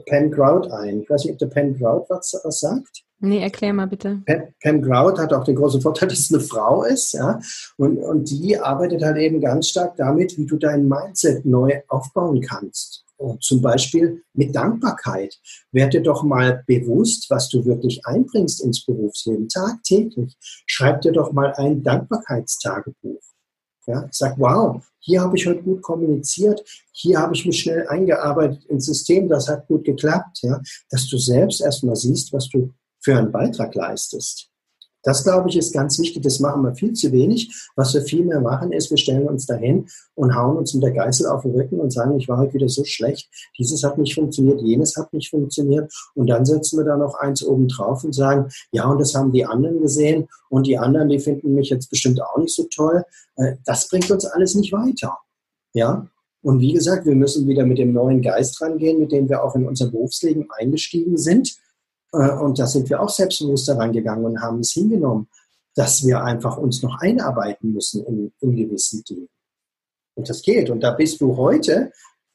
Pam Grout ein. Ich weiß nicht, ob der Pam Grout was, was sagt. Nee, erklär mal bitte. Pam, Pam Grout hat auch den großen Vorteil, dass es eine Frau ist, ja. Und, und die arbeitet halt eben ganz stark damit, wie du dein Mindset neu aufbauen kannst. Und zum Beispiel mit Dankbarkeit. Werde doch mal bewusst, was du wirklich einbringst ins Berufsleben, tagtäglich. Schreib dir doch mal ein Dankbarkeitstagebuch. Ja, sag, wow, hier habe ich heute gut kommuniziert, hier habe ich mich schnell eingearbeitet ins System, das hat gut geklappt, ja, dass du selbst erstmal siehst, was du für einen Beitrag leistest. Das, glaube ich, ist ganz wichtig. Das machen wir viel zu wenig. Was wir viel mehr machen, ist, wir stellen uns dahin und hauen uns mit der Geißel auf den Rücken und sagen, ich war heute wieder so schlecht. Dieses hat nicht funktioniert, jenes hat nicht funktioniert. Und dann setzen wir da noch eins oben drauf und sagen, ja, und das haben die anderen gesehen. Und die anderen, die finden mich jetzt bestimmt auch nicht so toll. Äh, das bringt uns alles nicht weiter. Ja, und wie gesagt, wir müssen wieder mit dem neuen Geist rangehen, mit dem wir auch in unser Berufsleben eingestiegen sind. Äh, und da sind wir auch selbstbewusst daran gegangen und haben es hingenommen, dass wir einfach uns noch einarbeiten müssen in, in gewissen Dingen. Und das geht. Und da bist du heute,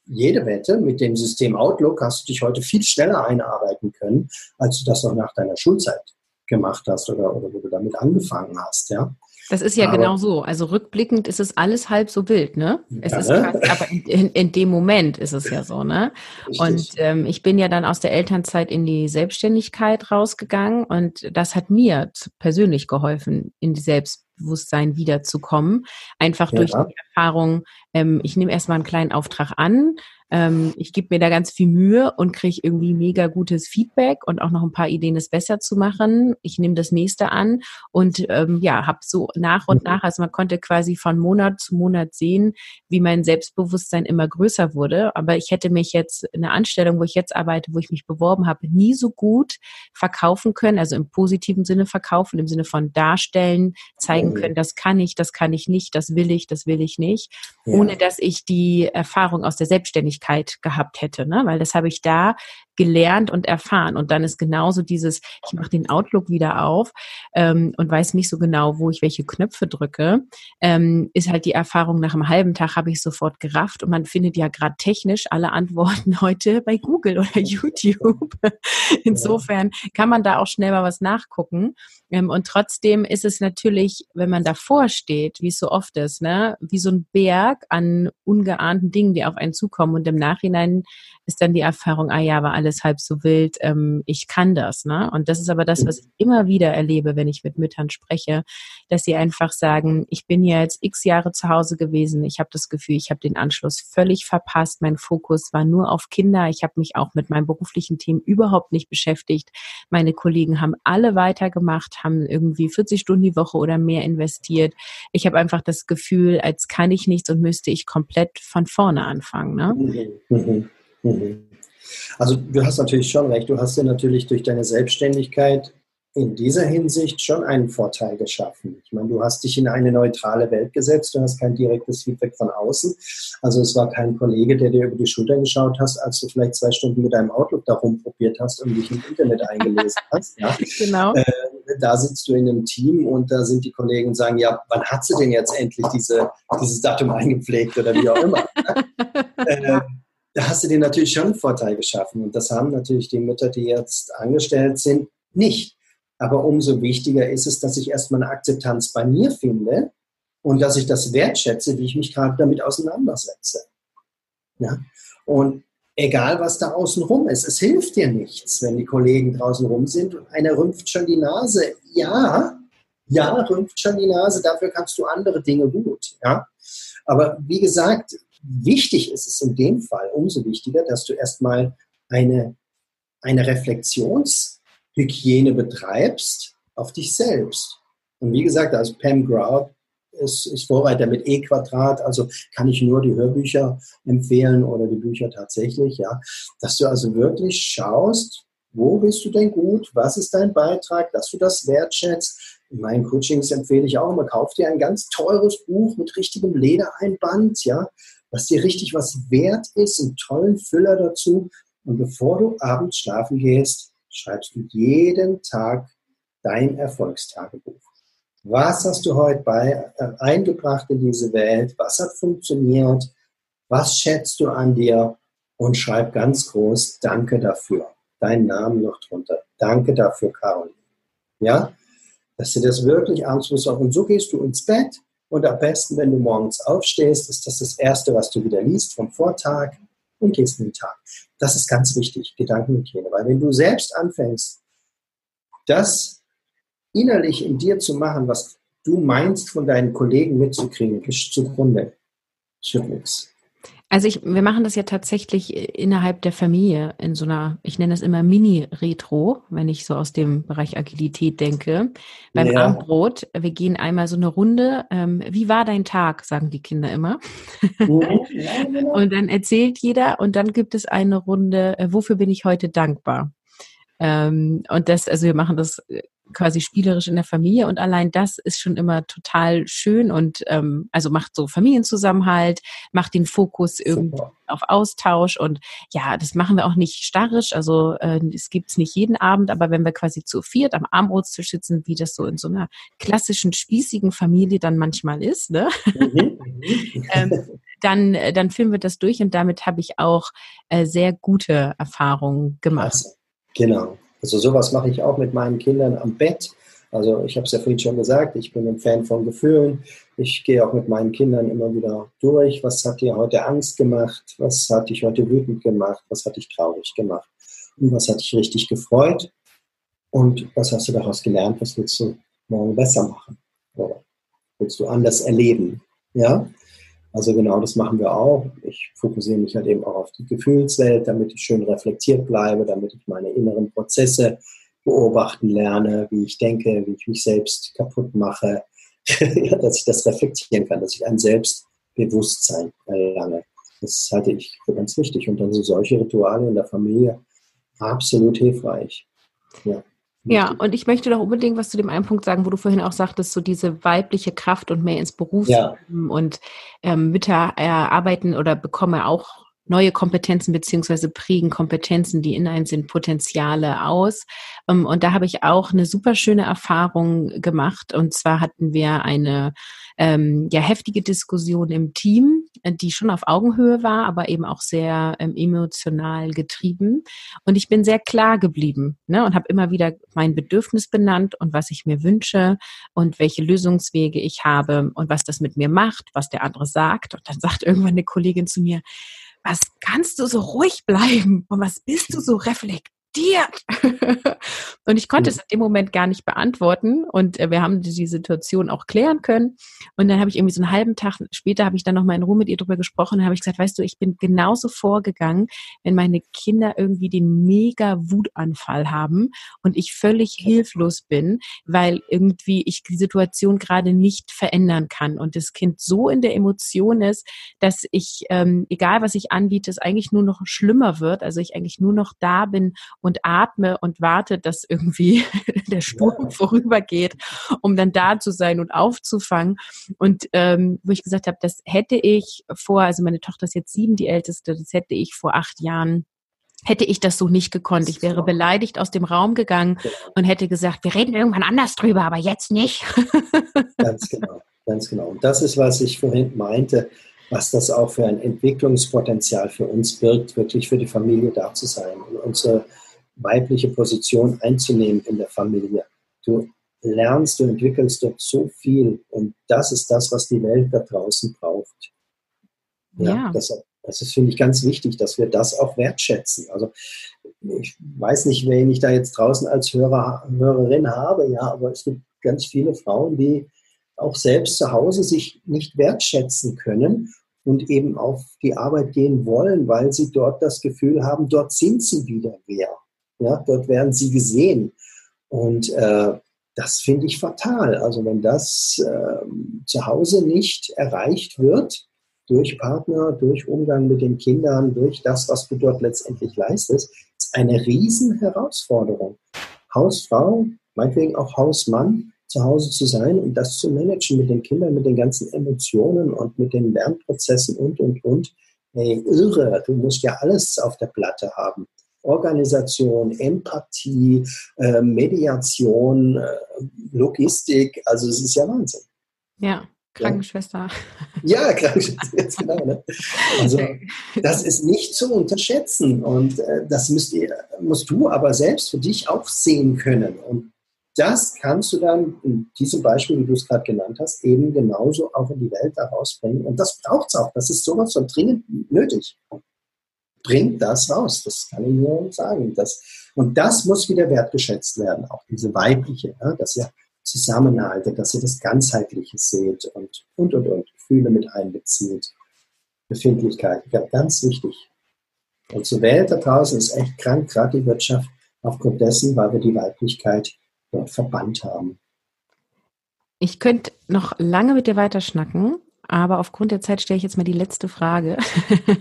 jede Wette, mit dem System Outlook hast du dich heute viel schneller einarbeiten können, als du das noch nach deiner Schulzeit gemacht hast oder, oder wo du damit angefangen hast. Ja? Das ist ja aber, genau so. Also rückblickend ist es alles halb so wild, ne? Es ja, ist ne? krass, aber in, in, in, dem Moment ist es ja so, ne? Richtig. Und ähm, ich bin ja dann aus der Elternzeit in die Selbstständigkeit rausgegangen und das hat mir persönlich geholfen, in die Selbstbewusstsein wiederzukommen. Einfach ja. durch die Erfahrung, ähm, ich nehme erstmal einen kleinen Auftrag an, ähm, ich gebe mir da ganz viel Mühe und kriege irgendwie mega gutes Feedback und auch noch ein paar Ideen, es besser zu machen. Ich nehme das nächste an und ähm, ja, habe so nach und mhm. nach, also man konnte quasi von Monat zu Monat sehen, wie mein Selbstbewusstsein immer größer wurde. Aber ich hätte mich jetzt in einer Anstellung, wo ich jetzt arbeite, wo ich mich beworben habe, nie so gut verkaufen können, also im positiven Sinne verkaufen, im Sinne von darstellen, zeigen können, das kann ich, das kann ich nicht, das will ich, das will ich nicht, ja. ohne dass ich die Erfahrung aus der Selbstständigkeit Selbstständigkeit gehabt hätte, ne? weil das habe ich da gelernt und erfahren. Und dann ist genauso dieses, ich mache den Outlook wieder auf ähm, und weiß nicht so genau, wo ich welche Knöpfe drücke, ähm, ist halt die Erfahrung, nach einem halben Tag habe ich sofort gerafft und man findet ja gerade technisch alle Antworten heute bei Google oder YouTube. Insofern kann man da auch schnell mal was nachgucken. Ähm, und trotzdem ist es natürlich, wenn man davor steht, wie es so oft ist, ne, wie so ein Berg an ungeahnten Dingen, die auf einen zukommen. Und im Nachhinein ist dann die Erfahrung, ah ja, war alles halb so wild, ähm, ich kann das. Ne? Und das ist aber das, was ich immer wieder erlebe, wenn ich mit Müttern spreche, dass sie einfach sagen, ich bin jetzt x Jahre zu Hause gewesen, ich habe das Gefühl, ich habe den Anschluss völlig verpasst, mein Fokus war nur auf Kinder, ich habe mich auch mit meinem beruflichen Team überhaupt nicht beschäftigt. Meine Kollegen haben alle weitergemacht, haben irgendwie 40 Stunden die Woche oder mehr investiert. Ich habe einfach das Gefühl, als kann ich nichts und müsste ich komplett von vorne anfangen. Ne? Mhm. Mhm. Mhm. Also du hast natürlich schon recht, du hast dir natürlich durch deine Selbstständigkeit in dieser Hinsicht schon einen Vorteil geschaffen. Ich meine, du hast dich in eine neutrale Welt gesetzt, du hast kein direktes Feedback von außen. Also es war kein Kollege, der dir über die Schulter geschaut hast, als du vielleicht zwei Stunden mit deinem Outlook da rumprobiert hast und dich im Internet eingelesen hast. Ja? Genau. Äh, da sitzt du in einem Team und da sind die Kollegen und sagen, ja, wann hat sie denn jetzt endlich diese, dieses Datum eingepflegt oder wie auch immer. äh, da hast du dir natürlich schon einen Vorteil geschaffen. Und das haben natürlich die Mütter, die jetzt angestellt sind, nicht. Aber umso wichtiger ist es, dass ich erstmal eine Akzeptanz bei mir finde und dass ich das wertschätze, wie ich mich gerade damit auseinandersetze. Ja? Und egal, was da außen rum ist, es hilft dir nichts, wenn die Kollegen draußen rum sind und einer rümpft schon die Nase. Ja, ja, rümpft schon die Nase, dafür kannst du andere Dinge gut. Ja? Aber wie gesagt, wichtig ist es in dem Fall umso wichtiger, dass du erstmal eine, eine Reflexionshygiene betreibst auf dich selbst. Und wie gesagt, also Pam Grout ist, ist Vorreiter mit E-Quadrat, also kann ich nur die Hörbücher empfehlen oder die Bücher tatsächlich, ja. Dass du also wirklich schaust, wo bist du denn gut? Was ist dein Beitrag? Dass du das wertschätzt. In meinen Coachings empfehle ich auch immer, kauf dir ein ganz teures Buch mit richtigem Ledereinband, ja, was dir richtig was wert ist, einen tollen Füller dazu. Und bevor du abends schlafen gehst, schreibst du jeden Tag dein Erfolgstagebuch. Was hast du heute bei, äh, eingebracht in diese Welt? Was hat funktioniert? Was schätzt du an dir? Und schreib ganz groß, danke dafür. Deinen Namen noch drunter. Danke dafür, Caroline. Ja? Dass du das wirklich abends musst. Und so gehst du ins Bett. Und am besten, wenn du morgens aufstehst, ist das das Erste, was du wieder liest vom Vortag und gehst in den Tag. Das ist ganz wichtig, Gedankenhygiene. Weil wenn du selbst anfängst, das innerlich in dir zu machen, was du meinst, von deinen Kollegen mitzukriegen, ist zugrunde. Stimmt nichts. Also ich, wir machen das ja tatsächlich innerhalb der Familie in so einer, ich nenne das immer Mini-Retro, wenn ich so aus dem Bereich Agilität denke. Beim ja. Abendbrot, wir gehen einmal so eine Runde. Ähm, wie war dein Tag, sagen die Kinder immer. Mhm. Genau. und dann erzählt jeder und dann gibt es eine Runde, äh, wofür bin ich heute dankbar? Ähm, und das, also wir machen das äh, quasi spielerisch in der Familie und allein das ist schon immer total schön und ähm, also macht so Familienzusammenhalt, macht den Fokus irgendwie auf Austausch und ja, das machen wir auch nicht starrisch, also äh, es gibt's nicht jeden Abend, aber wenn wir quasi zu viert am Armbrotstisch sitzen, wie das so in so einer klassischen spießigen Familie dann manchmal ist, ne? Mhm. ähm, dann, äh, dann führen wir das durch und damit habe ich auch äh, sehr gute Erfahrungen gemacht. Also, genau. Also sowas mache ich auch mit meinen Kindern am Bett. Also ich habe es ja vorhin schon gesagt, ich bin ein Fan von Gefühlen. Ich gehe auch mit meinen Kindern immer wieder durch. Was hat dir heute Angst gemacht? Was hat dich heute wütend gemacht? Was hat dich traurig gemacht? Und was hat dich richtig gefreut? Und was hast du daraus gelernt? Was willst du morgen besser machen? Oder willst du anders erleben? Ja? Also genau das machen wir auch. Ich fokussiere mich halt eben auch auf die Gefühlswelt, damit ich schön reflektiert bleibe, damit ich meine inneren Prozesse beobachten lerne, wie ich denke, wie ich mich selbst kaputt mache, dass ich das reflektieren kann, dass ich ein Selbstbewusstsein erlange. Das halte ich für ganz wichtig. Und dann sind solche Rituale in der Familie absolut hilfreich. Ja. Ja, und ich möchte doch unbedingt was zu dem einen Punkt sagen, wo du vorhin auch sagtest, so diese weibliche Kraft und mehr ins Beruf ja. und ähm, Mütter erarbeiten oder bekomme auch neue Kompetenzen beziehungsweise prägen Kompetenzen, die in einem sind, Potenziale aus. Ähm, und da habe ich auch eine super schöne Erfahrung gemacht. Und zwar hatten wir eine ähm, ja heftige Diskussion im Team, die schon auf Augenhöhe war, aber eben auch sehr ähm, emotional getrieben. Und ich bin sehr klar geblieben ne, und habe immer wieder mein Bedürfnis benannt und was ich mir wünsche und welche Lösungswege ich habe und was das mit mir macht, was der andere sagt. Und dann sagt irgendwann eine Kollegin zu mir, was kannst du so ruhig bleiben und was bist du so reflektiert? und ich konnte es in dem Moment gar nicht beantworten. Und äh, wir haben die Situation auch klären können. Und dann habe ich irgendwie so einen halben Tag später habe ich dann noch mal in Ruhe mit ihr drüber gesprochen. Und habe ich gesagt, weißt du, ich bin genauso vorgegangen, wenn meine Kinder irgendwie den mega Wutanfall haben und ich völlig hilflos bin, weil irgendwie ich die Situation gerade nicht verändern kann. Und das Kind so in der Emotion ist, dass ich ähm, egal was ich anbiete, es eigentlich nur noch schlimmer wird, also ich eigentlich nur noch da bin und atme und warte, dass irgendwie der Sturm vorübergeht, um dann da zu sein und aufzufangen. Und ähm, wo ich gesagt habe, das hätte ich vor, also meine Tochter ist jetzt sieben, die älteste, das hätte ich vor acht Jahren hätte ich das so nicht gekonnt. Ich wäre beleidigt aus dem Raum gegangen genau. und hätte gesagt, wir reden irgendwann anders drüber, aber jetzt nicht. ganz genau, ganz genau. Und das ist, was ich vorhin meinte, was das auch für ein Entwicklungspotenzial für uns birgt, wirklich für die Familie da zu sein und unsere weibliche Position einzunehmen in der Familie. Du lernst, du entwickelst dort so viel und das ist das, was die Welt da draußen braucht. Ja, ja. Das, das ist, finde ich, ganz wichtig, dass wir das auch wertschätzen. Also ich weiß nicht, wen ich da jetzt draußen als Hörer, Hörerin habe, ja, aber es gibt ganz viele Frauen, die auch selbst zu Hause sich nicht wertschätzen können und eben auf die Arbeit gehen wollen, weil sie dort das Gefühl haben, dort sind sie wieder wer. Ja, dort werden sie gesehen. Und äh, das finde ich fatal. Also wenn das äh, zu Hause nicht erreicht wird, durch Partner, durch Umgang mit den Kindern, durch das, was du dort letztendlich leistest, ist eine riesen Herausforderung. Hausfrau, meinetwegen auch Hausmann, zu Hause zu sein und das zu managen mit den Kindern, mit den ganzen Emotionen und mit den Lernprozessen und, und, und. Ey, irre, du musst ja alles auf der Platte haben. Organisation, Empathie, äh, Mediation, äh, Logistik, also es ist ja Wahnsinn. Ja, Krankenschwester. Ja, Krankenschwester, genau. Ne? Also das ist nicht zu unterschätzen und äh, das müsst ihr, musst du aber selbst für dich auch sehen können. Und das kannst du dann in diesem Beispiel, wie du es gerade genannt hast, eben genauso auch in die Welt herausbringen. Und das braucht es auch. Das ist sowas von dringend nötig. Bringt das raus. Das kann ich nur sagen. Das, und das muss wieder wertgeschätzt werden. Auch diese weibliche, ja, dass ihr zusammenhaltet, dass ihr das Ganzheitliche seht und, und, und, und. Gefühle mit einbezieht. Befindlichkeit. Ja, ganz wichtig. Unsere Welt da draußen ist echt krank, gerade die Wirtschaft, aufgrund dessen, weil wir die Weiblichkeit dort verbannt haben. Ich könnte noch lange mit dir weiterschnacken, aber aufgrund der Zeit stelle ich jetzt mal die letzte Frage.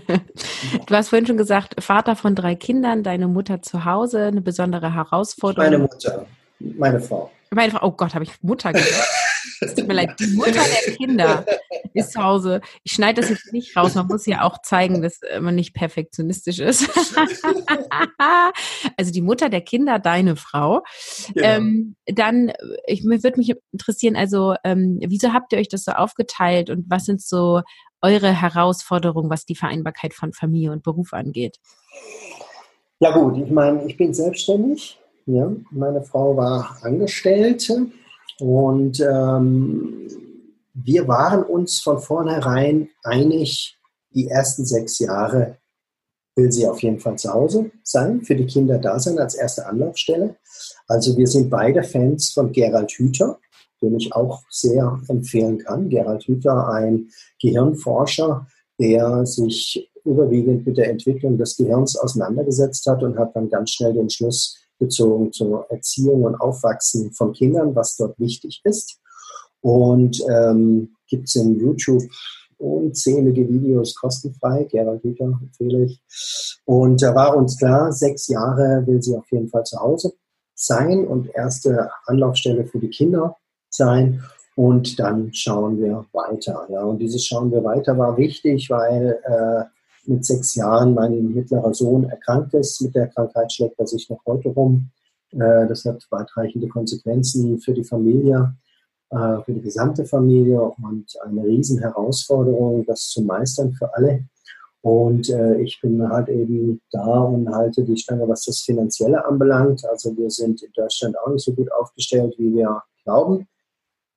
du hast vorhin schon gesagt, Vater von drei Kindern, deine Mutter zu Hause, eine besondere Herausforderung. Meine Mutter, meine Frau. Meine Frau, oh Gott, habe ich Mutter gesagt. Es tut mir leid, die Mutter der Kinder ist zu Hause. Ich schneide das jetzt nicht raus. Man muss ja auch zeigen, dass man nicht perfektionistisch ist. also die Mutter der Kinder, deine Frau. Ja. Ähm, dann, ich würde mich interessieren, also ähm, wieso habt ihr euch das so aufgeteilt und was sind so eure Herausforderungen, was die Vereinbarkeit von Familie und Beruf angeht? Ja gut, ich meine, ich bin selbstständig. Ja, meine Frau war Angestellte und ähm, wir waren uns von vornherein einig, die ersten sechs Jahre will sie auf jeden Fall zu Hause sein, für die Kinder da sein als erste Anlaufstelle. Also wir sind beide Fans von Gerald Hüther, den ich auch sehr empfehlen kann. Gerald Hüther, ein Gehirnforscher, der sich überwiegend mit der Entwicklung des Gehirns auseinandergesetzt hat und hat dann ganz schnell den Schluss bezogen zur Erziehung und Aufwachsen von Kindern, was dort wichtig ist. Und ähm, gibt es in YouTube unzählige Videos kostenfrei. Gerald Hüter empfehle ich. Und da war uns klar, sechs Jahre will sie auf jeden Fall zu Hause sein und erste Anlaufstelle für die Kinder sein. Und dann schauen wir weiter. Ja, und dieses Schauen wir weiter war wichtig, weil äh, mit sechs Jahren mein mittlerer Sohn erkrankt ist. Mit der Krankheit schlägt er sich noch heute rum. Äh, das hat weitreichende Konsequenzen für die Familie, äh, für die gesamte Familie und eine riesen Herausforderung, das zu meistern für alle. Und äh, ich bin halt eben da und halte die Stange, was das Finanzielle anbelangt. Also wir sind in Deutschland auch nicht so gut aufgestellt, wie wir glauben.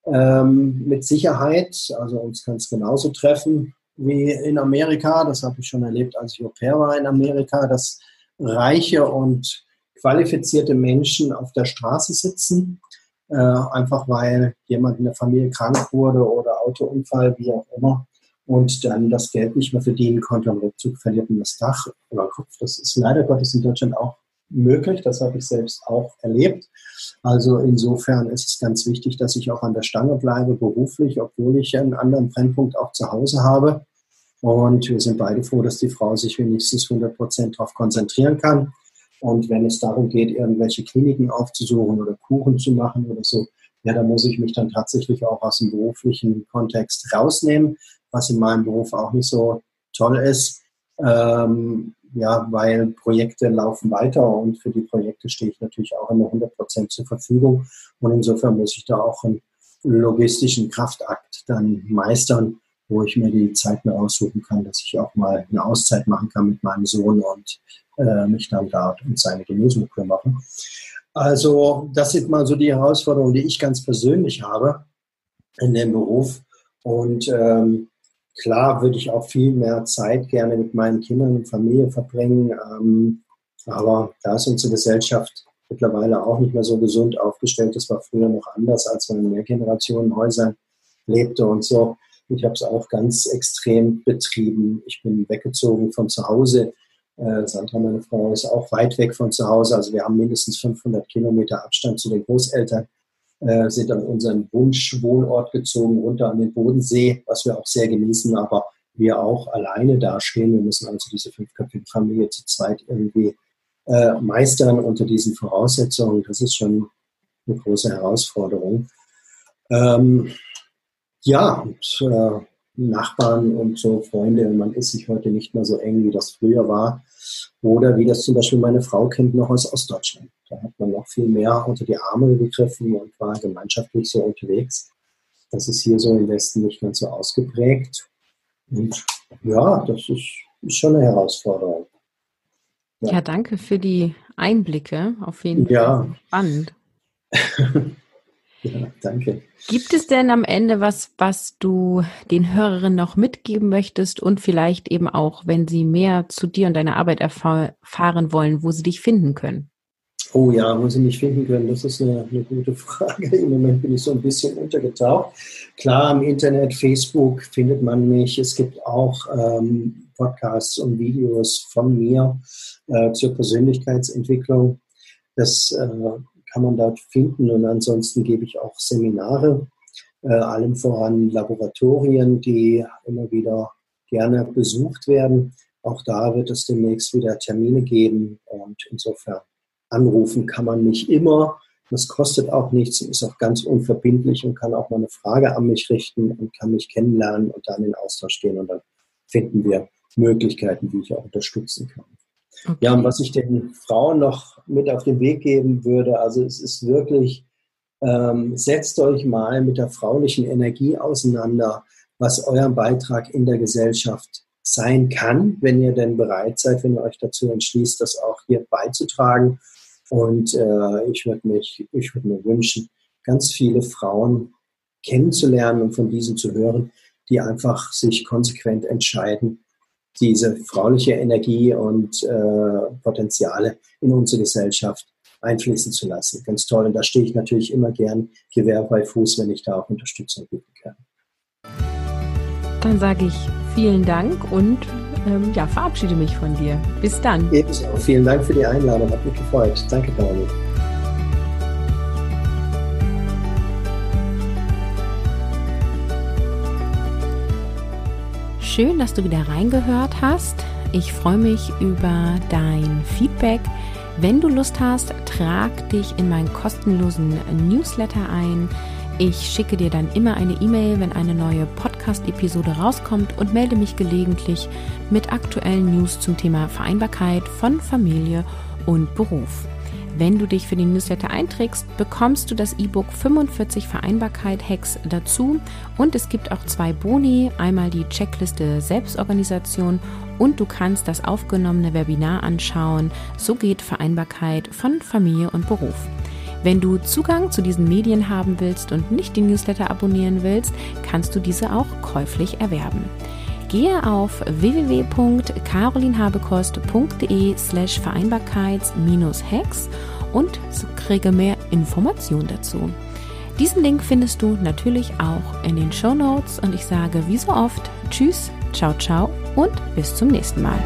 Ähm, mit Sicherheit, also uns kann es genauso treffen wie in Amerika. Das habe ich schon erlebt, als ich Au pair war in Amerika, dass reiche und qualifizierte Menschen auf der Straße sitzen, äh, einfach weil jemand in der Familie krank wurde oder Autounfall, wie auch immer, und dann das Geld nicht mehr verdienen konnte. Am Rückzug verliert man das Dach den Kopf. Das ist leider Gottes in Deutschland auch möglich. Das habe ich selbst auch erlebt. Also insofern ist es ganz wichtig, dass ich auch an der Stange bleibe, beruflich, obwohl ich einen anderen Brennpunkt auch zu Hause habe. Und wir sind beide froh, dass die Frau sich wenigstens 100 Prozent darauf konzentrieren kann. Und wenn es darum geht, irgendwelche Kliniken aufzusuchen oder Kuchen zu machen oder so, ja, da muss ich mich dann tatsächlich auch aus dem beruflichen Kontext rausnehmen, was in meinem Beruf auch nicht so toll ist. Ähm, ja, weil Projekte laufen weiter und für die Projekte stehe ich natürlich auch immer 100 Prozent zur Verfügung. Und insofern muss ich da auch einen logistischen Kraftakt dann meistern, wo ich mir die Zeit mehr aussuchen kann, dass ich auch mal eine Auszeit machen kann mit meinem Sohn und äh, mich dann da um seine Genesung kümmere. Also das sind mal so die Herausforderungen, die ich ganz persönlich habe in dem Beruf. Und ähm, klar würde ich auch viel mehr Zeit gerne mit meinen Kindern und Familie verbringen. Ähm, aber da ist unsere Gesellschaft mittlerweile auch nicht mehr so gesund aufgestellt. Das war früher noch anders, als man in Mehrgenerationenhäusern lebte und so. Ich habe es auch ganz extrem betrieben. Ich bin weggezogen von zu Hause. Äh, Sandra, meine Frau, ist auch weit weg von zu Hause. Also wir haben mindestens 500 Kilometer Abstand zu den Großeltern. äh, sind an unseren Wunschwohnort gezogen, runter an den Bodensee, was wir auch sehr genießen, aber wir auch alleine dastehen. Wir müssen also diese fünfköpfige Familie zu zweit irgendwie äh, meistern unter diesen Voraussetzungen. Das ist schon eine große Herausforderung. Ähm, ja, und äh, Nachbarn und so Freunde, man ist sich heute nicht mehr so eng, wie das früher war. Oder wie das zum Beispiel meine Frau kennt noch aus Ostdeutschland. Da hat man noch viel mehr unter die Arme gegriffen und war gemeinschaftlich so unterwegs. Das ist hier so im Westen nicht ganz so ausgeprägt. Und ja, das ist, ist schon eine Herausforderung. Ja. ja. danke für die Einblicke. Auf jeden Fall ja. spannend. ja, danke. Gibt es denn am Ende was, was du den Hörerinnen noch mitgeben möchtest und vielleicht eben auch, wenn sie mehr zu dir und deiner Arbeit erfahren wollen, wo sie dich finden können? Oh ja, wo Sie mich finden können, das ist eine, eine, gute Frage. Im Moment bin ich so ein bisschen untergetaucht. Klar, im Internet, Facebook findet man mich. Es gibt auch ähm, Podcasts und Videos von mir äh, zur Persönlichkeitsentwicklung. Das äh, kann man dort finden und ansonsten gebe ich auch Seminare, äh, allem voran Laboratorien, die immer wieder gerne besucht werden. Auch da wird es demnächst wieder Termine geben und insofern Anrufen kann man nicht immer. Das kostet auch nichts ist auch ganz unverbindlich und kann auch mal eine Frage an mich richten und kann mich kennenlernen und dann in Austausch gehen. Und dann finden wir Möglichkeiten, wie ich auch unterstützen kann. Okay. Ja, und was ich den Frauen noch mit auf den Weg geben würde, also es ist wirklich, ähm, setzt euch mal mit der fraulichen Energie auseinander, was euer Beitrag in der Gesellschaft sein kann, wenn ihr denn bereit seid, wenn ihr euch dazu entschließt, das auch hier beizutragen und äh, ich würde mich, ich würde mir wünschen, ganz viele Frauen kennenzulernen und von diesen zu hören, die einfach sich konsequent entscheiden, diese frauliche Energie und äh, Potenziale in unsere Gesellschaft einfließen zu lassen. Ganz toll. Und da stehe ich natürlich immer gern Gewehr bei Fuß, wenn ich da auch Unterstützung bieten kann. Dann sage ich vielen Dank und ähm, ja, verabschiede mich von dir. Bis dann. Ebenso. Vielen Dank für die Einladung. Hat mich gefreut. Danke, Pauli. Schön, dass du wieder reingehört hast. Ich freue mich über dein Feedback. Wenn du Lust hast, trag dich in meinen kostenlosen Newsletter ein. Ich schicke dir dann immer eine E-Mail, wenn eine neue Podcast-Episode rauskommt und melde mich gelegentlich mit aktuellen News zum Thema Vereinbarkeit von Familie und Beruf. Wenn du dich für den Newsletter einträgst, bekommst du das E-Book 45 Vereinbarkeit-Hacks dazu und es gibt auch zwei Boni, einmal die Checkliste Selbstorganisation und du kannst das aufgenommene Webinar anschauen. So geht Vereinbarkeit von Familie und Beruf. Wenn du Zugang zu diesen Medien haben willst und nicht die Newsletter abonnieren willst, kannst du diese auch käuflich erwerben. Gehe auf www.carolinhabekost.de slash Vereinbarkeits-Hacks und kriege mehr Informationen dazu. Diesen Link findest du natürlich auch in den Show Notes und ich sage wie so oft Tschüss, ciao, ciao und bis zum nächsten Mal.